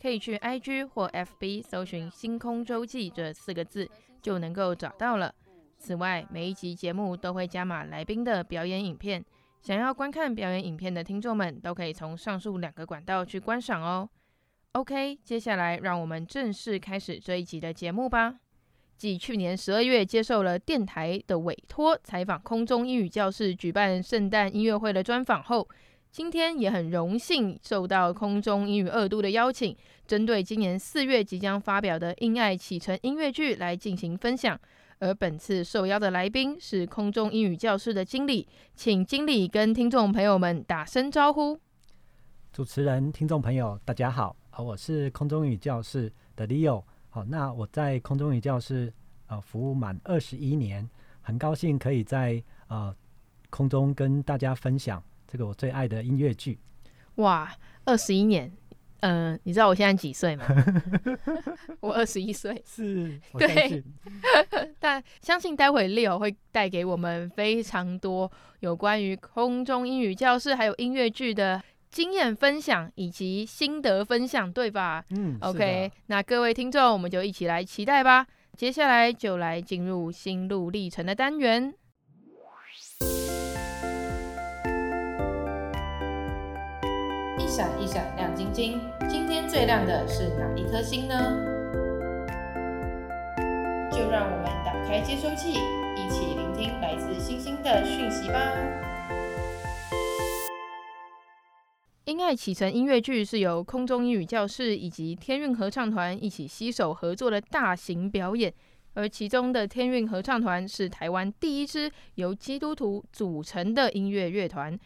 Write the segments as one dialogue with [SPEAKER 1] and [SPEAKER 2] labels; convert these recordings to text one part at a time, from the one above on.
[SPEAKER 1] 可以去 IG 或 FB 搜寻“星空周记”这四个字，就能够找到了。此外，每一集节目都会加码来宾的表演影片，想要观看表演影片的听众们，都可以从上述两个管道去观赏哦。OK，接下来让我们正式开始这一集的节目吧。继去年十二月接受了电台的委托，采访空中英语教室举办圣诞音乐会的专访后，今天也很荣幸受到空中英语二度的邀请，针对今年四月即将发表的《因爱启程》音乐剧来进行分享。而本次受邀的来宾是空中英语教室的经理，请经理跟听众朋友们打声招呼。
[SPEAKER 2] 主持人、听众朋友，大家好，我是空中英语教室的 Leo。好，那我在空中英语教室呃服务满二十一年，很高兴可以在呃空中跟大家分享这个我最爱的音乐剧。
[SPEAKER 1] 哇，二十一年，嗯、呃，你知道我现在几岁吗？我二十一岁。
[SPEAKER 2] 是，
[SPEAKER 1] 对。但相信待会 Leo 会带给我们非常多有关于空中英语教室还有音乐剧的。经验分享以及心得分享，对吧？
[SPEAKER 2] 嗯
[SPEAKER 1] ，OK。那各位听众，我们就一起来期待吧。接下来就来进入心路历程的单元。闪一闪亮晶晶，今天最亮的是哪一颗星呢？就让我们打开接收器，一起聆听来自星星的讯息吧。英爱启程音乐剧是由空中英语教室以及天韵合唱团一起携手合作的大型表演，而其中的天韵合唱团是台湾第一支由基督徒组成的音乐乐团。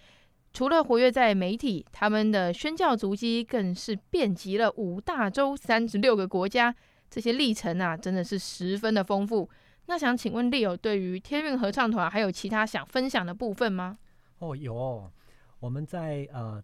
[SPEAKER 1] 除了活跃在媒体，他们的宣教足迹更是遍及了五大洲三十六个国家。这些历程啊，真的是十分的丰富。那想请问 Leo，对于天韵合唱团还有其他想分享的部分吗？
[SPEAKER 2] 哦，有，我们在呃。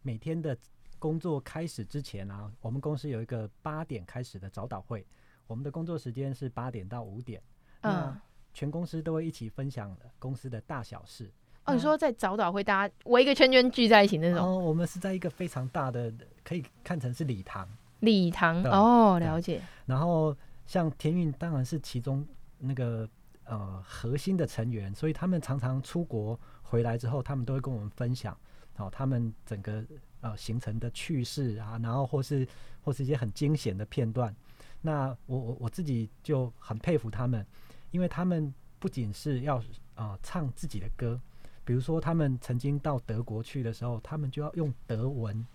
[SPEAKER 2] 每天的工作开始之前啊，我们公司有一个八点开始的早祷会。我们的工作时间是八点到五点。嗯，全公司都会一起分享公司的大小事。
[SPEAKER 1] 哦，你说在早岛会，大家围一个圈圈聚在一起那种？
[SPEAKER 2] 哦，我们是在一个非常大的，可以看成是礼堂。
[SPEAKER 1] 礼堂哦，了解。
[SPEAKER 2] 然后像天韵当然是其中那个呃核心的成员，所以他们常常出国回来之后，他们都会跟我们分享。哦，他们整个呃形成的趣事啊，然后或是或是一些很惊险的片段，那我我我自己就很佩服他们，因为他们不仅是要啊、呃、唱自己的歌，比如说他们曾经到德国去的时候，他们就要用德文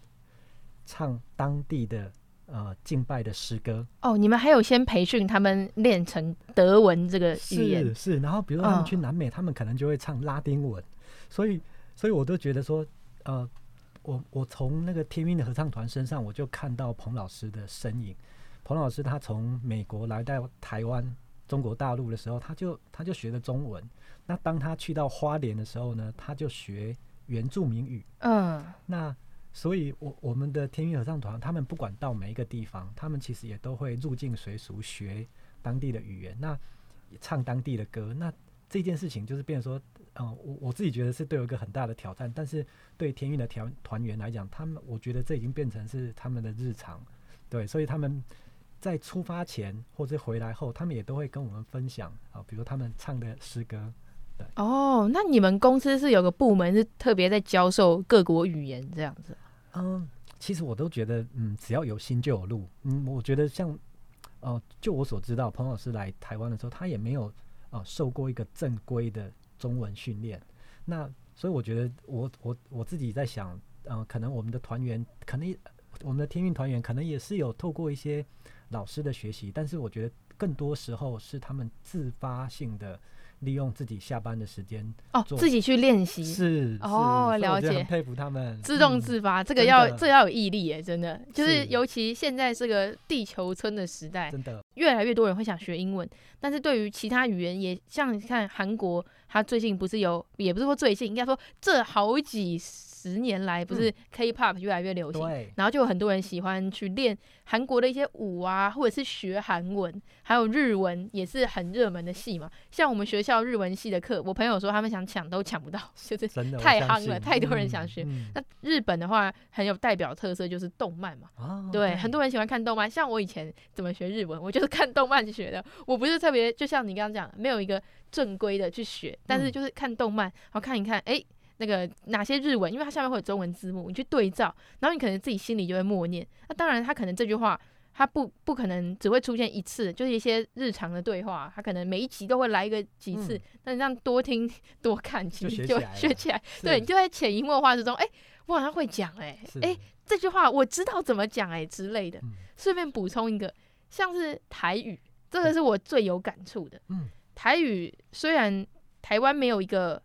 [SPEAKER 2] 唱当地的呃敬拜的诗歌。
[SPEAKER 1] 哦，你们还有先培训他们练成德文这个语言？
[SPEAKER 2] 是是，然后比如说他们去南美，哦、他们可能就会唱拉丁文，所以所以我都觉得说。呃，我我从那个天韵的合唱团身上，我就看到彭老师的身影。彭老师他从美国来到台湾中国大陆的时候，他就他就学的中文。那当他去到花莲的时候呢，他就学原住民语。嗯，那所以我，我我们的天韵合唱团，他们不管到每一个地方，他们其实也都会入境随俗学当地的语言，那唱当地的歌。那这件事情就是变成说。嗯，我我自己觉得是对我一个很大的挑战，但是对天韵的团团员来讲，他们我觉得这已经变成是他们的日常，对，所以他们在出发前或者回来后，他们也都会跟我们分享啊，比如他们唱的诗歌。对，
[SPEAKER 1] 哦，那你们公司是有个部门是特别在教授各国语言这样子？
[SPEAKER 2] 嗯，其实我都觉得，嗯，只要有心就有路。嗯，我觉得像呃，就我所知道，彭老师来台湾的时候，他也没有啊、呃、受过一个正规的中文训练。那所以我觉得我，我我我自己在想，嗯、呃，可能我们的团员，可能我们的天运团员，可能也是有透过一些老师的学习，但是我觉得更多时候是他们自发性的。利用自己下班的时间
[SPEAKER 1] 哦，自己去练习。
[SPEAKER 2] 是
[SPEAKER 1] 哦，了解，
[SPEAKER 2] 佩服他们。
[SPEAKER 1] 自动自发，
[SPEAKER 2] 嗯、
[SPEAKER 1] 这个要这要有毅力耶，真的。就是。尤其现在这个地球村的时代，
[SPEAKER 2] 真的。
[SPEAKER 1] 越来越多人会想学英文，但是对于其他语言也像你看韩国，他最近不是有，也不是说最近，应该说这好几十年来不是 K-pop 越来越流行，
[SPEAKER 2] 嗯、
[SPEAKER 1] 然后就有很多人喜欢去练韩国的一些舞啊，或者是学韩文，还有日文也是很热门的系嘛。像我们学校日文系的课，我朋友说他们想抢都抢不到，就是太夯了，太多人想
[SPEAKER 2] 学。
[SPEAKER 1] 那日本的话很有代表特色就是动漫嘛，
[SPEAKER 2] 哦、
[SPEAKER 1] 对，
[SPEAKER 2] 对
[SPEAKER 1] 很多人喜欢看动漫。像我以前怎么学日文，我就是看动漫学的，我不是特别就像你刚刚讲，没有一个正规的去学，但是就是看动漫，然后看一看，哎、欸。那个哪些日文，因为它下面会有中文字幕，你去对照，然后你可能自己心里就会默念。那当然，他可能这句话，他不不可能只会出现一次，就是一些日常的对话，他可能每一集都会来一个几次。嗯、但这样多听多看，其实就学起来。对，你就在潜移默化之中，哎、欸，我好像会讲、欸，哎，哎，这句话我知道怎么讲，哎之类的。顺、嗯、便补充一个，像是台语，这个是我最有感触的。嗯，台语虽然台湾没有一个。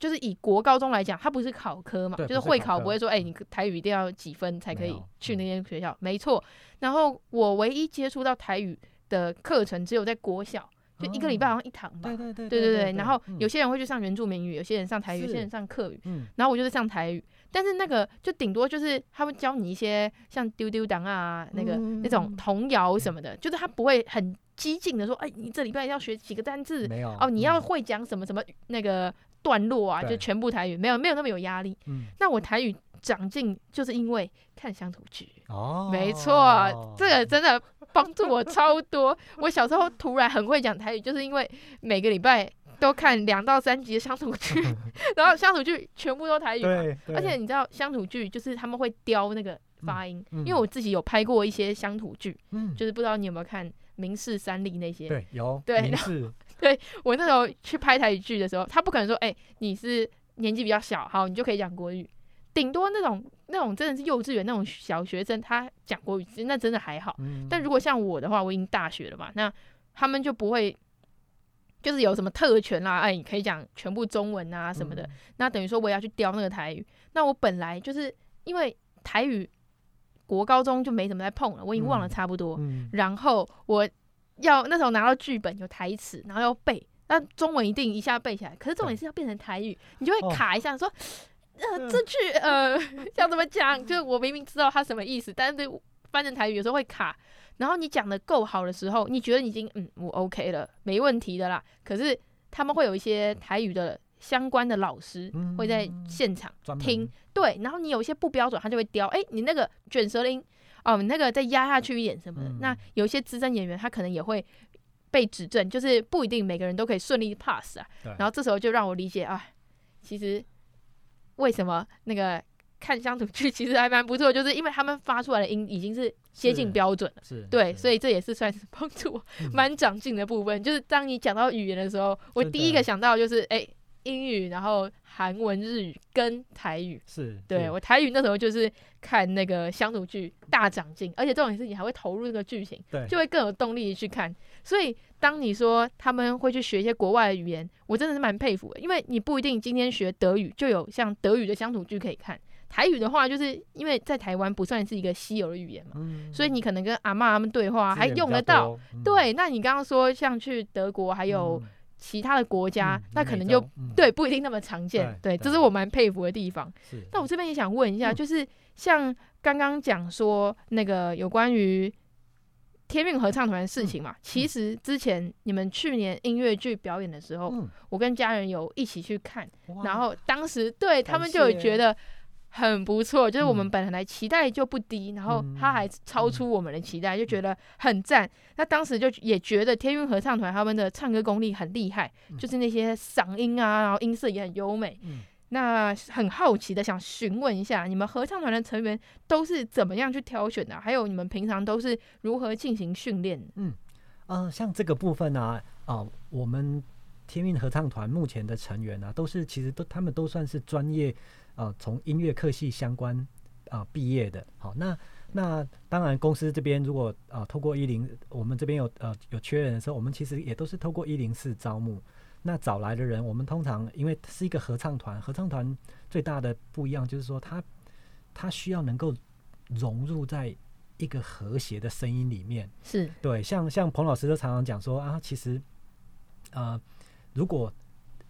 [SPEAKER 1] 就是以国高中来讲，它不是考科嘛，就是会考不会说，哎、欸，你台语一定要几分才可以去那间学校，没错、嗯。然后我唯一接触到台语的课程，只有在国小，就一个礼拜好像一堂吧。对对对对对对。然后有些人会去上原住民语，有些人上台语，有些人上课语。然后我就是上台语，但是那个就顶多就是他会教你一些像丢丢当啊，那个那种童谣什么的，就是他不会很激进的说，哎，你这礼拜要学几个单字，没有哦，你要会讲什么什么那个。段落啊，就全部台语，没有没有那么有压力。嗯，那我台语长进就是因为看乡土剧哦，没错，这个真的帮助我超多。我小时候突然很会讲台语，就是因为每个礼拜都看两到三集的乡土剧，然后乡土剧全部都台语嘛。而且你知道乡土剧就是他们会雕那个发音，嗯嗯、因为我自己有拍过一些乡土剧，嗯，就是不知道你有没有看《明世三立》那些？对，有对。民视对，我那时候去拍台语剧的时候，他不可能说，哎、欸，你是年纪比较小，好，你就可以讲国语。顶多那种那种真的是幼稚园那种小学生，他讲国语，那真的还好。嗯、但如果像我的话，我已经大学了嘛，那他们就不会，就是有什么特权啦，哎，你可以讲全部中文啊什么的。嗯、那等于说我也要去雕那个台语。那我本来就是因为台语国高中就没怎么在碰了，我已经忘了差不多。然后我。要那时候拿到剧本有台词，然后要背，那中文一定一下背起来。可是重点是要变成台语，你就会卡一下，说，呃，这句呃 要怎么讲？就是我明明知道它什么意思，但是翻成台语有时候会卡。然后你讲的够好的时候，你觉得你已经嗯我 OK 了，没问题的啦。可是他们会有一些台语的相关的老师会在现场听，对，然后你有一些不标准，他就会刁，哎，你那个卷舌音。哦，那个再压下去一点什么的，嗯、那有一些资深演员他可能也会被指正，就是不一定每个人都可以顺利 pass 啊。对然后这时候就让我理解啊，其实为什么那个看乡土剧其实还蛮不错，就是因为他们发出来的音已经是接近标准了。是，对，所以这也是算是帮助我蛮长进的部分。嗯、就是当你讲到语言的时候，我第一个想到就是哎。欸英语，然后韩文、日语跟台语，是对是我台语那时候就是看那个乡土剧大长进，而且重点是你还会投入这个剧情，对，就会更有动力去看。所以当你说他们会去学一些国外的语言，我真的是蛮佩服的，因为你不一定今天学德语就有像德语的乡土剧可以看。台语的话，就是因为在台湾不算是一个稀有的语言嘛，嗯、所以你可能跟阿嬷他们对话还用得到。嗯、对，那你刚刚说像去德国还有。其他的国家，嗯、那可能就、嗯、对不一定那么常见，对，对，这是我蛮佩服的地方。是，那我这边也想问一下，就是像刚刚讲说那个有关于天韵合唱团的事情嘛，嗯、其实之前你们去年音乐剧表演的时候，嗯、我跟家人有一起去看，然后当时对他们就有觉得。很不错，就是我们本来期待就不低，嗯、然后他还超出我们的期待，嗯、就觉得很赞。那当时就也觉得天运合唱团他们的唱歌功力很厉害，嗯、就是那些嗓音啊，然后音色也很优美。嗯、那很好奇的想询问一下，你们合唱团的成员都是怎么样去挑选的？还有你们平常都是如何进行训练？
[SPEAKER 2] 嗯，呃，像这个部分呢，啊，呃，我们天韵合唱团目前的成员呢，啊，都是其实都他们都算是专业，呃，从音乐课系相关啊毕业的。好，那那当然公司这边如果啊，呃，透过一零，我们这边有呃有缺人的时候，我们其实也都是透过一零四招募。那找来的人，我们通常因为是一个合唱团，合唱团最大的不一样就是说，他他需要能够融入在一个和谐的声音里面。
[SPEAKER 1] 是
[SPEAKER 2] 对，像像彭老师都常常讲说啊，其实呃，如果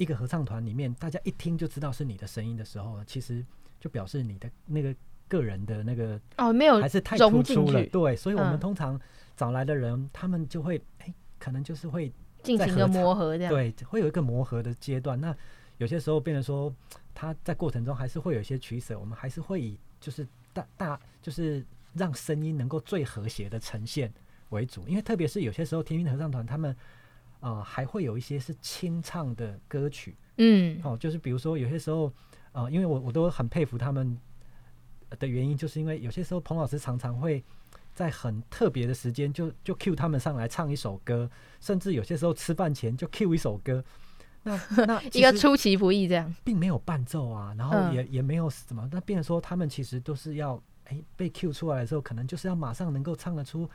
[SPEAKER 2] 一个合唱团里面大家一听就知道是你的声音的时候，其实就表示你的那个个人的那个
[SPEAKER 1] 哦没有
[SPEAKER 2] 还是太突出了。
[SPEAKER 1] 哦、
[SPEAKER 2] 对，所以我们通常找来的人，嗯、他们就会哎、欸，可能就是会。
[SPEAKER 1] 进行一个磨合，这样
[SPEAKER 2] 对，会有一个磨合的阶段。那有些时候变成说，他在过程中还是会有一些取舍。我们还是会以就是大大就是让声音能够最和谐的呈现为主。因为特别是有些时候，天韵合唱团他们啊、呃、还会有一些是清唱的歌曲，
[SPEAKER 1] 嗯，
[SPEAKER 2] 哦，就是比如说有些时候啊、呃，因为我我都很佩服他们的原因，就是因为有些时候彭老师常常会。在很特别的时间，就就 cue 他们上来唱一首歌，甚至有些时候吃饭前就 cue 一首歌。那那
[SPEAKER 1] 一个出其不意这样，
[SPEAKER 2] 并没有伴奏啊，然后也、嗯、也没有什么。那变成说他们其实都是要，哎、欸，被 cue 出来的时候，可能就是要马上能够唱得出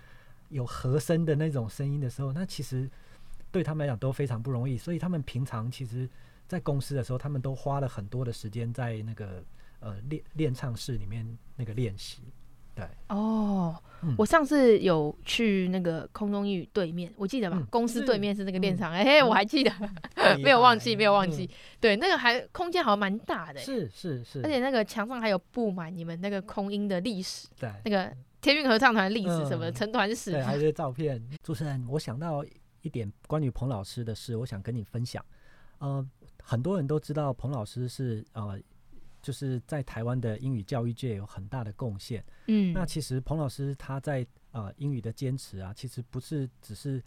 [SPEAKER 2] 有和声的那种声音的时候，那其实对他们来讲都非常不容易。所以他们平常其实，在公司的时候，他们都花了很多的时间在那个呃练练唱室里面那个练习。对
[SPEAKER 1] 哦，嗯、我上次有去那个空中英语对面，我记得吧？嗯、公司对面是那个练场，哎、嗯欸，我还记得，嗯、没有忘记，没有忘记。嗯、对，那个还空间好像蛮大的，
[SPEAKER 2] 是是是，
[SPEAKER 1] 而且那个墙上还有布满你们那个空音的历史，
[SPEAKER 2] 对，
[SPEAKER 1] 那个天韵合唱团历史什么成团史，
[SPEAKER 2] 对，还有些照片。主持人，我想到一点关于彭老师的事，我想跟你分享。呃，很多人都知道彭老师是呃。就是在台湾的英语教育界有很大的贡献。
[SPEAKER 1] 嗯，
[SPEAKER 2] 那其实彭老师他在呃英语的坚持啊，其实不是只是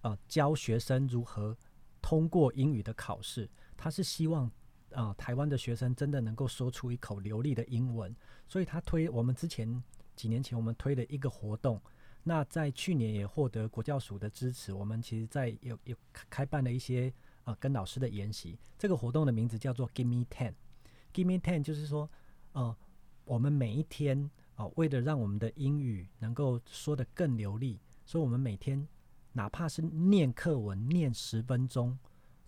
[SPEAKER 2] 呃教学生如何通过英语的考试，他是希望啊、呃、台湾的学生真的能够说出一口流利的英文。所以他推我们之前几年前我们推的一个活动，那在去年也获得国教署的支持，我们其实在有有开办了一些呃跟老师的研习。这个活动的名字叫做 Give Me Ten。Give me ten，就是说，呃，我们每一天啊、为了让我们的英语能够说得更流利，所以我们每天哪怕是念课文念十分钟，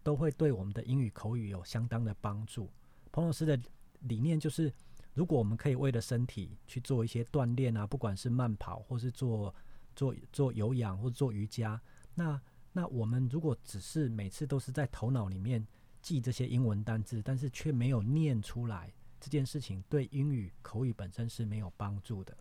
[SPEAKER 2] 都会对我们的英语口语有相当的帮助。彭老师的理念就是，如果我们可以为了身体去做一些锻炼啊，不管是慢跑，或是做做做有氧，或做瑜伽，那那我们如果只是每次都是在头脑里面。记这些英文单字，但是却没有念出来，这件事情对英语口语本身是没有帮助的。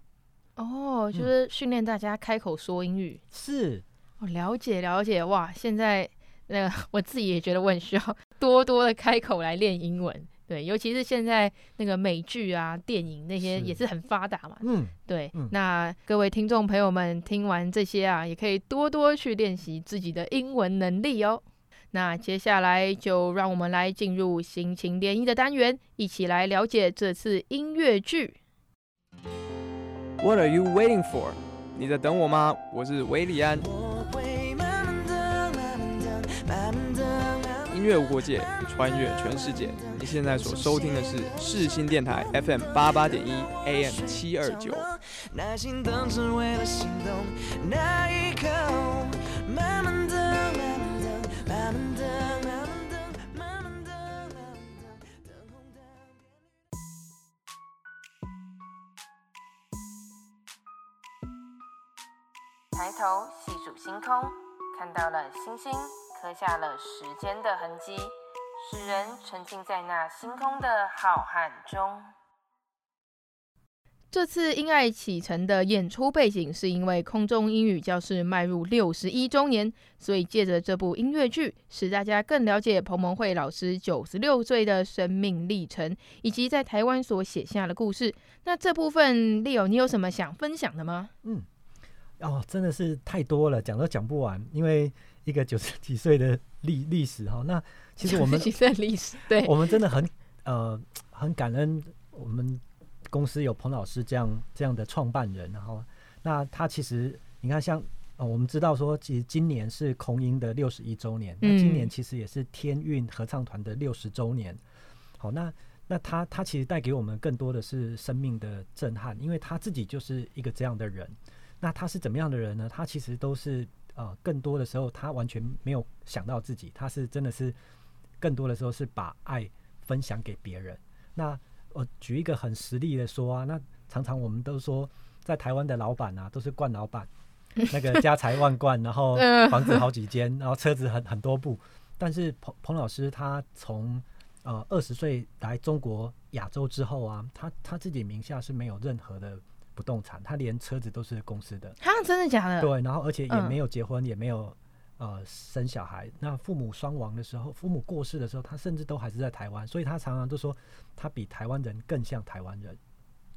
[SPEAKER 1] 哦，就是训练大家开口说英语。
[SPEAKER 2] 嗯、是，
[SPEAKER 1] 我了解了解。哇，现在那个 我自己也觉得我很需要多多的开口来练英文。对，尤其是现在那个美剧啊、电影那些也是很发达嘛。
[SPEAKER 2] 嗯，
[SPEAKER 1] 对。
[SPEAKER 2] 嗯、
[SPEAKER 1] 那各位听众朋友们，听完这些啊，也可以多多去练习自己的英文能力哦。那接下来就让我们来进入心情联谊的单元，一起来了解这次音乐剧。
[SPEAKER 3] What are you waiting for？你在等我吗？我是韦礼安。音乐无国界，穿越全世界。你现在所收听的是世新电台 FM 八八点一 AM 七二九。
[SPEAKER 1] 抬头细数星空，看到了星星，刻下了时间的痕迹，使人沉浸在那星空的浩瀚中。这次因爱启程的演出背景，是因为空中英语教室迈入六十一周年，所以借着这部音乐剧，使大家更了解彭蒙慧老师九十六岁的生命历程，以及在台湾所写下的故事。那这部分，Leo，你有什么想分享的吗？
[SPEAKER 2] 嗯，哦，真的是太多了，讲都讲不完，因为一个九十几岁的历历史哈。那其实我们
[SPEAKER 1] 几岁历史，对，
[SPEAKER 2] 我们真的很。呃很感恩我们公司有彭老师这样这样的创办人，然后那他其实你看像呃我们知道说，其实今年是空音的六十一周年，那今年其实也是天韵合唱团的六十周年。好，那那他他其实带给我们更多的是生命的震撼，因为他自己就是一个这样的人。那他是怎么样的人呢？他其实都是呃，更多的时候他完全没有想到自己，他是真的是更多的时候是把爱分享给别人。那我举一个很实例的说啊，那常常我们都说，在台湾的老板啊，都是惯老板，那个家财万贯，然后 房子好几间，然后车子很很多部。但是彭彭老师他从呃二十岁来中国亚洲之后啊，他他自己名下是没有任何的。不动产，他连车子都是公司的。
[SPEAKER 1] 啊，真的假的？
[SPEAKER 2] 对，然后而且也没有结婚，嗯、也没有呃生小孩。那父母双亡的时候，父母过世的时候，他甚至都还是在台湾，所以他常常都说他比台湾人更像台湾人。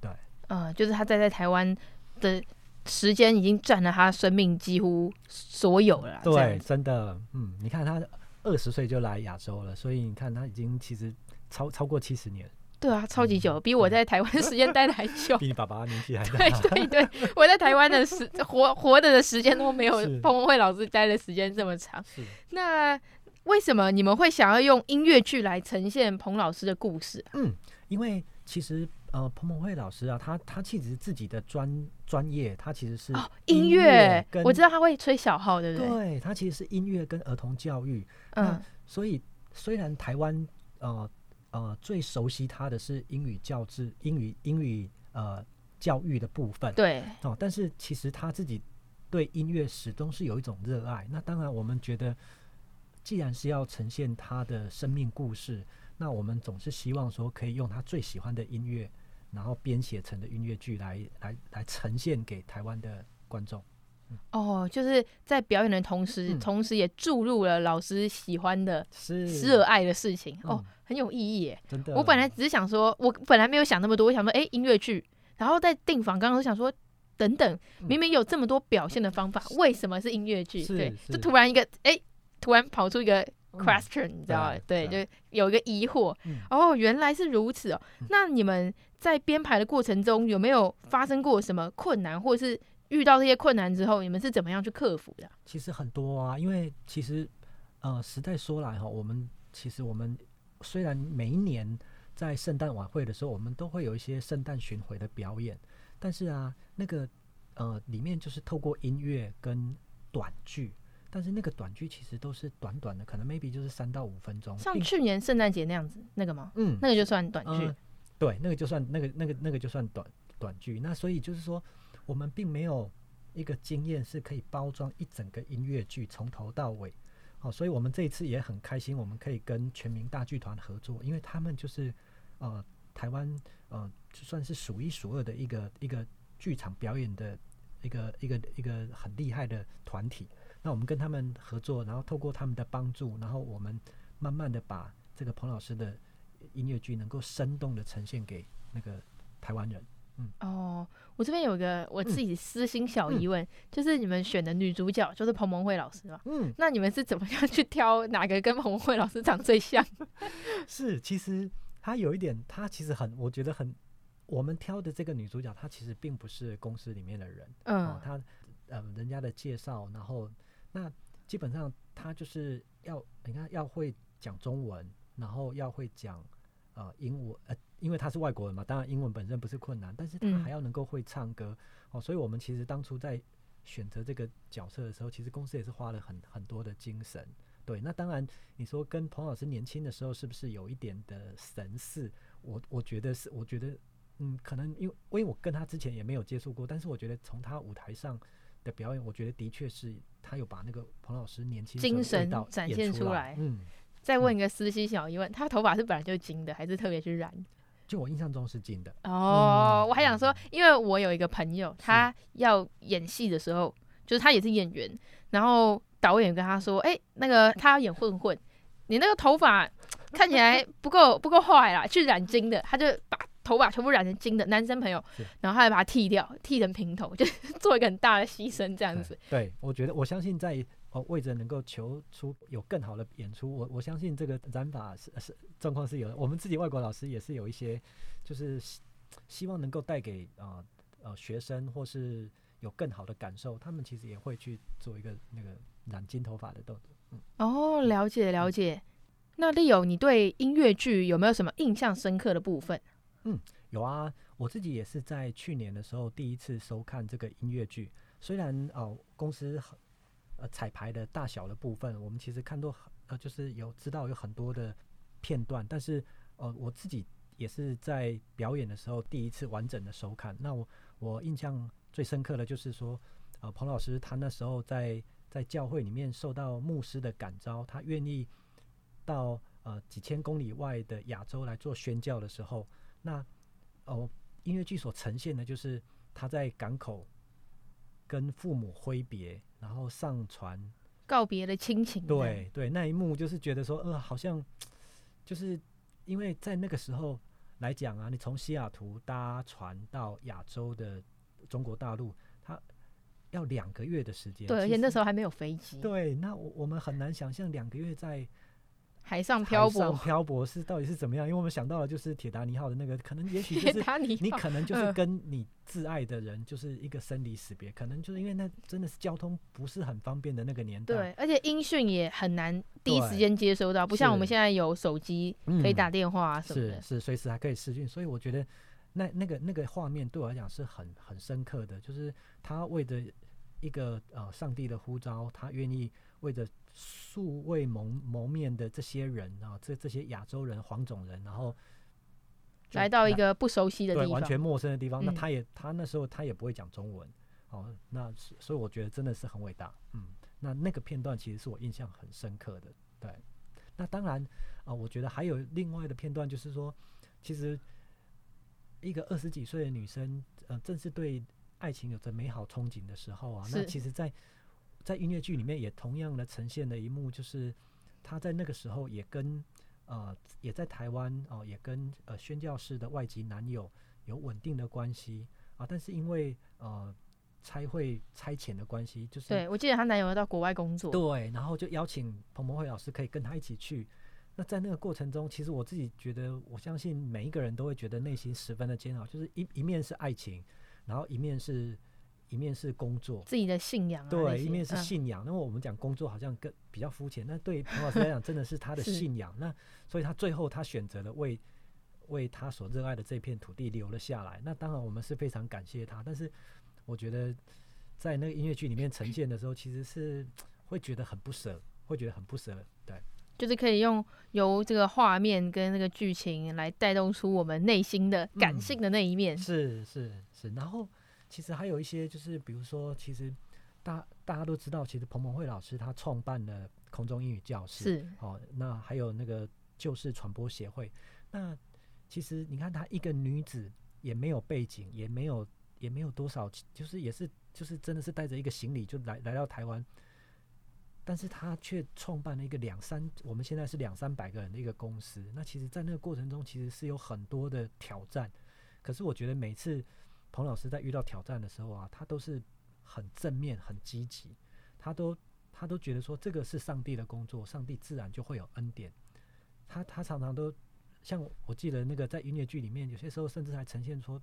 [SPEAKER 2] 对，
[SPEAKER 1] 呃，就是他在在台湾的时间已经占了他生命几乎所有了。
[SPEAKER 2] 对，真的，嗯，你看他二十岁就来亚洲了，所以你看他已经其实超超过七十年。
[SPEAKER 1] 对啊，超级久，比我在台湾的时间待的还久。
[SPEAKER 2] 比你爸爸年纪还
[SPEAKER 1] 大。对对对，我在台湾的时活活着的时间都没有彭文慧老师待的时间这么长。那为什么你们会想要用音乐剧来呈现彭老师的故事啊？
[SPEAKER 2] 嗯，因为其实呃，彭文慧老师啊，他他其实自己的专专业，他其实是音乐。
[SPEAKER 1] 我知道他会吹小号，对不对？
[SPEAKER 2] 对，他其实是音乐跟儿童教育。嗯，所以虽然台湾呃。呃，最熟悉他的是英语教制、英语英语呃教育的部分。
[SPEAKER 1] 对
[SPEAKER 2] 哦，但是其实他自己对音乐始终是有一种热爱。那当然，我们觉得，既然是要呈现他的生命故事，那我们总是希望说可以用他最喜欢的音乐，然后编写成的音乐剧来来来呈现给台湾的观众。
[SPEAKER 1] 哦，就是在表演的同时，嗯、同时也注入了老师喜欢的、热爱的事情。哦，嗯、很有意义耶！
[SPEAKER 2] 真的，
[SPEAKER 1] 我本来只是想说，我本来没有想那么多，我想说，哎、欸，音乐剧。然后在订房，刚刚想说，等等，明明有这么多表现的方法，嗯、为什么是音乐剧？对，就突然一个，哎、欸，突然跑出一个 question，、嗯、你知道吗？对，就有一个疑惑。嗯、哦，原来是如此哦。嗯、那你们在编排的过程中，有没有发生过什么困难，或者是？遇到这些困难之后，你们是怎么样去克服的？
[SPEAKER 2] 其实很多啊，因为其实呃，实在说来哈，我们其实我们虽然每一年在圣诞晚会的时候，我们都会有一些圣诞巡回的表演，但是啊，那个呃里面就是透过音乐跟短剧，但是那个短剧其实都是短短的，可能 maybe 就是三到五分钟。
[SPEAKER 1] 像去年圣诞节那样子那个吗？嗯，那个就算短剧。呃，
[SPEAKER 2] 对，那个就算那个那个那个就算短短剧。那所以就是说。我们并没有一个经验是可以包装一整个音乐剧从头到尾，好，所以我们这一次也很开心，我们可以跟全民大剧团合作，因为他们就是呃台湾呃就算是数一数二的一个一个剧场表演的一个一个一个很厉害的团体。那我们跟他们合作，然后透过他们的帮助，然后我们慢慢的把这个彭老师的音乐剧能够生动的呈现给那个台湾人。嗯。
[SPEAKER 1] 哦，我这边有一个我自己私心小疑问，就是你们选的女主角就是彭蒙慧老师嘛？嗯，那你们是怎么样去挑哪个跟彭蒙慧老师长最像？
[SPEAKER 2] 是，其实她有一点，她其实很，我觉得很，我们挑的这个女主角，她其实并不是公司里面的人，嗯，哦、她呃人家的介绍，然后那基本上她就是要你看要会讲中文，然后要会讲呃英文呃。因为他是外国人嘛，当然英文本身不是困难，但是他还要能够会唱歌、嗯、哦，所以我们其实当初在选择这个角色的时候，其实公司也是花了很很多的精神。对，那当然你说跟彭老师年轻的时候是不是有一点的神似？我我觉得是，我觉得嗯，可能因为因为我跟他之前也没有接触过，但是我觉得从他舞台上的表演，我觉得的确是他有把那个彭老师年轻
[SPEAKER 1] 精神展现出来。嗯，再问一个私心小疑问，嗯、他头发是本来就金的，还是特别去染？
[SPEAKER 2] 就我印象中是金的
[SPEAKER 1] 哦，嗯、我还想说，因为我有一个朋友，他要演戏的时候，是就是他也是演员，然后导演跟他说：“哎、欸，那个他要演混混，你那个头发看起来不够不够坏啦，去染金的。”他就把头发全部染成金的，男生朋友，然后他还把它剃掉，剃成平头，就做一个很大的牺牲，这样子。
[SPEAKER 2] 对，我觉得我相信在哦，为着能够求出有更好的演出，我我相信这个染法是是状况是有的。我们自己外国老师也是有一些，就是希希望能够带给啊呃，呃学生或是有更好的感受，他们其实也会去做一个那个染金头发的动作。嗯，
[SPEAKER 1] 哦，了解了解。那 Leo，你对音乐剧有没有什么印象深刻的部分？
[SPEAKER 2] 嗯，有啊，我自己也是在去年的时候第一次收看这个音乐剧，虽然哦、呃、公司很。呃，彩排的大小的部分，我们其实看到很呃，就是有知道有很多的片段，但是呃，我自己也是在表演的时候第一次完整的收看。那我我印象最深刻的就是说，呃，彭老师他那时候在在教会里面受到牧师的感召，他愿意到呃几千公里外的亚洲来做宣教的时候，那哦、音乐剧所呈现的就是他在港口跟父母挥别。然后上船
[SPEAKER 1] 告别的亲情，
[SPEAKER 2] 对对，那一幕就是觉得说，呃，好像就是因为在那个时候来讲啊，你从西雅图搭船到亚洲的中国大陆，它要两个月的时间，
[SPEAKER 1] 对，而且那时候还没有飞机，
[SPEAKER 2] 对，那我我们很难想象两个月在。
[SPEAKER 1] 海上漂泊，
[SPEAKER 2] 漂泊是到底是怎么样？因为我们想到了就是铁达尼号的那个，可能也许就是你可能就是跟你挚爱的人就是一个生离死别，可能就是因为那真的是交通不是很方便的那个年代。
[SPEAKER 1] 对，而且音讯也很难第一时间接收到，不像我们现在有手机可以打电话啊什么的，
[SPEAKER 2] 是是随时还可以视讯。所以我觉得那那个那个画面对我来讲是很很深刻的，就是他为着一个呃上帝的呼召，他愿意为着。素未谋谋面的这些人啊，这这些亚洲人、黄种人，然后
[SPEAKER 1] 来到一个不熟悉的地方，
[SPEAKER 2] 对，完全陌生的地方。嗯、那他也，他那时候他也不会讲中文，哦，那所以我觉得真的是很伟大。嗯，那那个片段其实是我印象很深刻的。对，那当然啊、呃，我觉得还有另外的片段，就是说，其实一个二十几岁的女生，呃，正是对爱情有着美好憧憬的时候啊，那其实，在在音乐剧里面也同样的呈现了一幕，就是他在那个时候也跟呃也在台湾哦、呃，也跟呃宣教士的外籍男友有稳定的关系啊，但是因为呃差会差遣的关系，就是
[SPEAKER 1] 对我记得她男友要到国外工作，
[SPEAKER 2] 对，然后就邀请彭博慧老师可以跟她一起去。那在那个过程中，其实我自己觉得，我相信每一个人都会觉得内心十分的煎熬，就是一一面是爱情，然后一面是。一面是工作，
[SPEAKER 1] 自己的信仰、啊，
[SPEAKER 2] 对，一面是信仰。那么、嗯、我们讲工作好像更比较肤浅，那对彭老师来讲，真的是他的信仰。那所以他最后他选择了为为他所热爱的这片土地留了下来。那当然我们是非常感谢他，但是我觉得在那个音乐剧里面呈现的时候，其实是会觉得很不舍，会觉得很不舍。对，
[SPEAKER 1] 就是可以用由这个画面跟那个剧情来带动出我们内心的感性的那一面。
[SPEAKER 2] 嗯、是是是，然后。其实还有一些，就是比如说，其实大大家都知道，其实彭彭慧老师他创办了空中英语教室，
[SPEAKER 1] 是
[SPEAKER 2] 哦，那还有那个就是传播协会。那其实你看，她一个女子也没有背景，也没有也没有多少，就是也是就是真的是带着一个行李就来来到台湾，但是她却创办了一个两三，我们现在是两三百个人的一个公司。那其实，在那个过程中，其实是有很多的挑战。可是我觉得每次。彭老师在遇到挑战的时候啊，他都是很正面、很积极，他都他都觉得说这个是上帝的工作，上帝自然就会有恩典。他他常常都像我记得那个在音乐剧里面，有些时候甚至还呈现出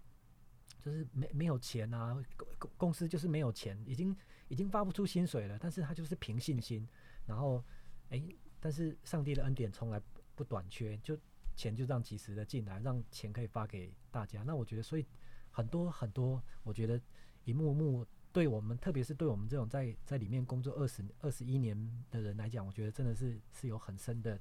[SPEAKER 2] 就是没没有钱啊，公公司就是没有钱，已经已经发不出薪水了，但是他就是凭信心，然后诶，但是上帝的恩典从来不短缺，就钱就这样及时的进来，让钱可以发给大家。那我觉得所以。很多很多，我觉得一幕幕对我们，特别是对我们这种在在里面工作二十二十一年的人来讲，我觉得真的是是有很深的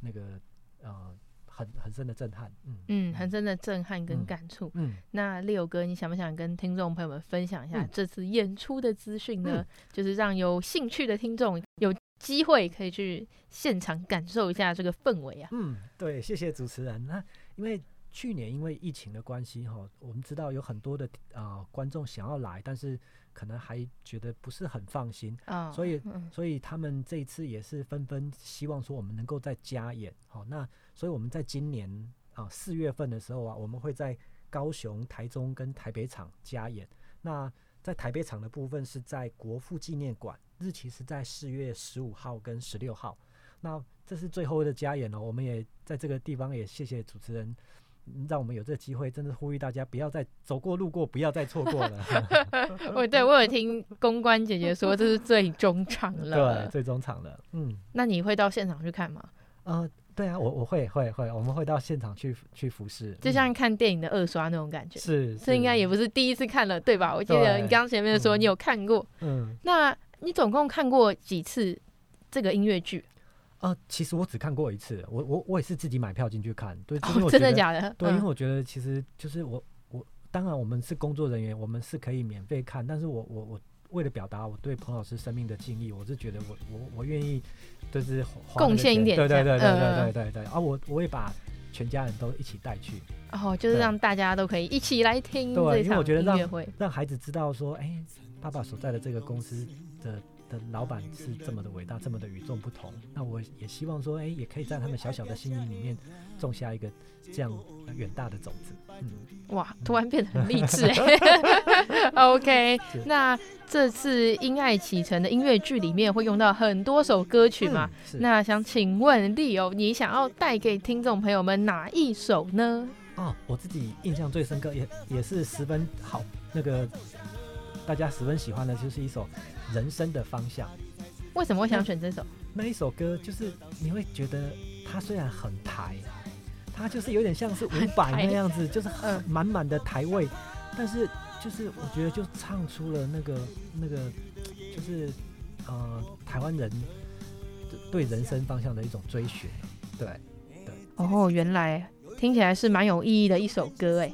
[SPEAKER 2] 那个呃很很深的震撼，嗯
[SPEAKER 1] 嗯，很深的震撼跟感触。嗯，那 Leo 哥，你想不想跟听众朋友们分享一下这次演出的资讯呢？嗯、就是让有兴趣的听众有机会可以去现场感受一下这个氛围啊。
[SPEAKER 2] 嗯，对，谢谢主持人。那因为。去年因为疫情的关系，哈，我们知道有很多的啊、呃、观众想要来，但是可能还觉得不是很放心，哦、所以所以他们这一次也是纷纷希望说我们能够再加演，好，那所以我们在今年啊四月份的时候啊，我们会在高雄、台中跟台北场加演。那
[SPEAKER 4] 在台北场的部分是在国父纪念馆，日期是在四月十五号跟十六号。那这是最后的加演了，我们也在这个地方也谢谢主持人，让我们有这个机会，真的呼吁大家不要再走过路过，不要再错过了。
[SPEAKER 1] 我对我有听公关姐姐说，这是最终场了，
[SPEAKER 4] 对，最终场了。嗯，
[SPEAKER 1] 那你会到现场去看吗？
[SPEAKER 4] 呃，对啊，我我会会会，我们会到现场去去服侍，
[SPEAKER 1] 就像看电影的二刷那种感觉。
[SPEAKER 4] 是，
[SPEAKER 1] 这应该也不是第一次看了，对吧？我记得你刚刚前面说你有看过，
[SPEAKER 4] 嗯，
[SPEAKER 1] 那你总共看过几次这个音乐剧？
[SPEAKER 4] 呃，其实我只看过一次，我我我也是自己买票进去看，对，
[SPEAKER 1] 哦、真的假的？
[SPEAKER 4] 对，因为我觉得其实就是我我当然我们是工作人员，我们是可以免费看，但是我我我为了表达我对彭老师生命的敬意，我是觉得我我我愿意就是
[SPEAKER 1] 贡献一点，
[SPEAKER 4] 对对对对对对对对，啊，我我也把全家人都一起带去，
[SPEAKER 1] 哦，就是让大家都可以一起来听，
[SPEAKER 4] 对，因为我觉得让让孩子知道说，哎、欸，爸爸所在的这个公司的。的老板是这么的伟大，这么的与众不同。那我也希望说，哎、欸，也可以在他们小小的心灵里面种下一个这样远大的种子。嗯，
[SPEAKER 1] 哇，突然变得很励志哎。OK，那这次《因爱启程》的音乐剧里面会用到很多首歌曲嘛？嗯、那想请问 Leo，你想要带给听众朋友们哪一首呢？
[SPEAKER 4] 哦，我自己印象最深刻，也也是十分好，那个大家十分喜欢的，就是一首。人生的方向，
[SPEAKER 1] 为什么我想选这首？
[SPEAKER 4] 那一首歌就是你会觉得它虽然很台，它就是有点像是伍佰那样子，就是很满满的台味，但是就是我觉得就唱出了那个那个就是呃台湾人对人生方向的一种追寻。对对。
[SPEAKER 1] 哦，原来听起来是蛮有意义的一首歌哎。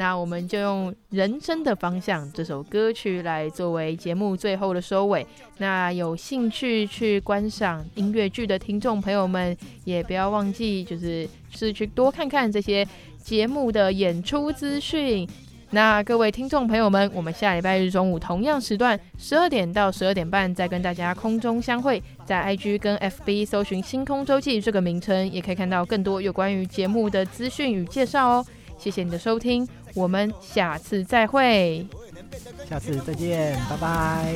[SPEAKER 1] 那我们就用《人生的方向》这首歌曲来作为节目最后的收尾。那有兴趣去观赏音乐剧的听众朋友们，也不要忘记，就是是去多看看这些节目的演出资讯。那各位听众朋友们，我们下礼拜日中午同样时段，十二点到十二点半，再跟大家空中相会。在 IG 跟 FB 搜寻“星空周记”这个名称，也可以看到更多有关于节目的资讯与介绍哦。谢谢你的收听。我们下次再会，
[SPEAKER 4] 下次再见，拜拜。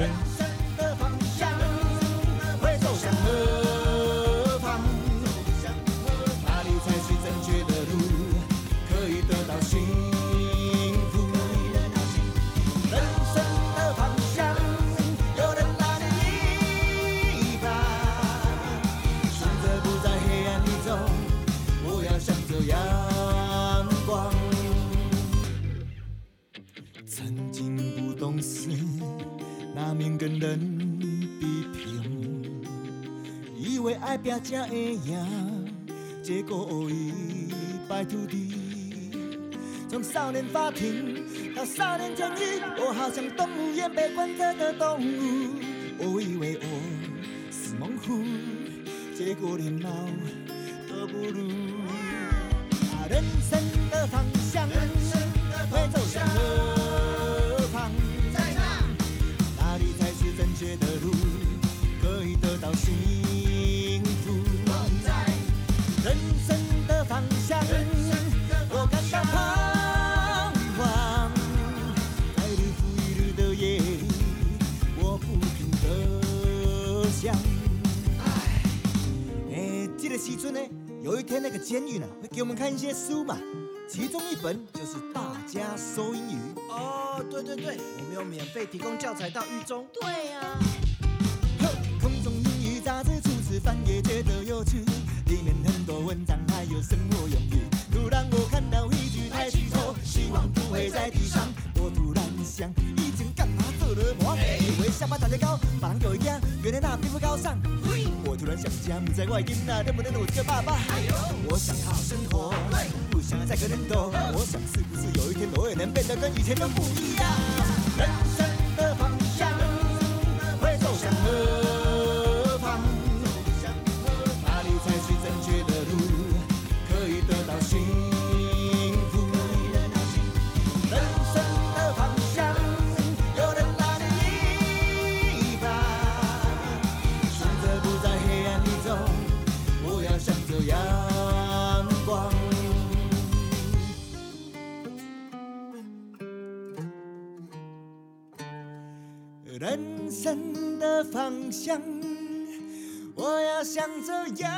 [SPEAKER 4] 才会赢，结果一败涂地。从少年法庭到少年监狱，我好像动物园被关着的动物。我以为我是猛虎，结果连猫都不如。人生监狱呢，会给我们看一些书嘛，其中一本就是《大家说英语》。哦，对对对，我们有免费提供教材到狱中。对呀、啊。空中英语杂志初次翻阅觉得有趣，里面很多文章还有生活用语。突然我看到一句台词说，希望不会在地上。我突然想，以前干嘛做了梦？以为下巴长得高，把狼狗一样，原来那并不高尚。我突然想家，不在外地那能不能我这个爸爸？我想好好生活，不想再跟人斗。我想是不是有一天我也能变得跟以前都不一样？人生的方向，我要向着阳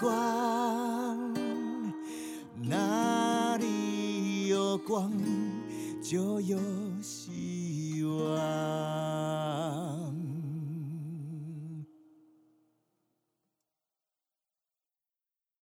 [SPEAKER 4] 光，哪里有光就有希望。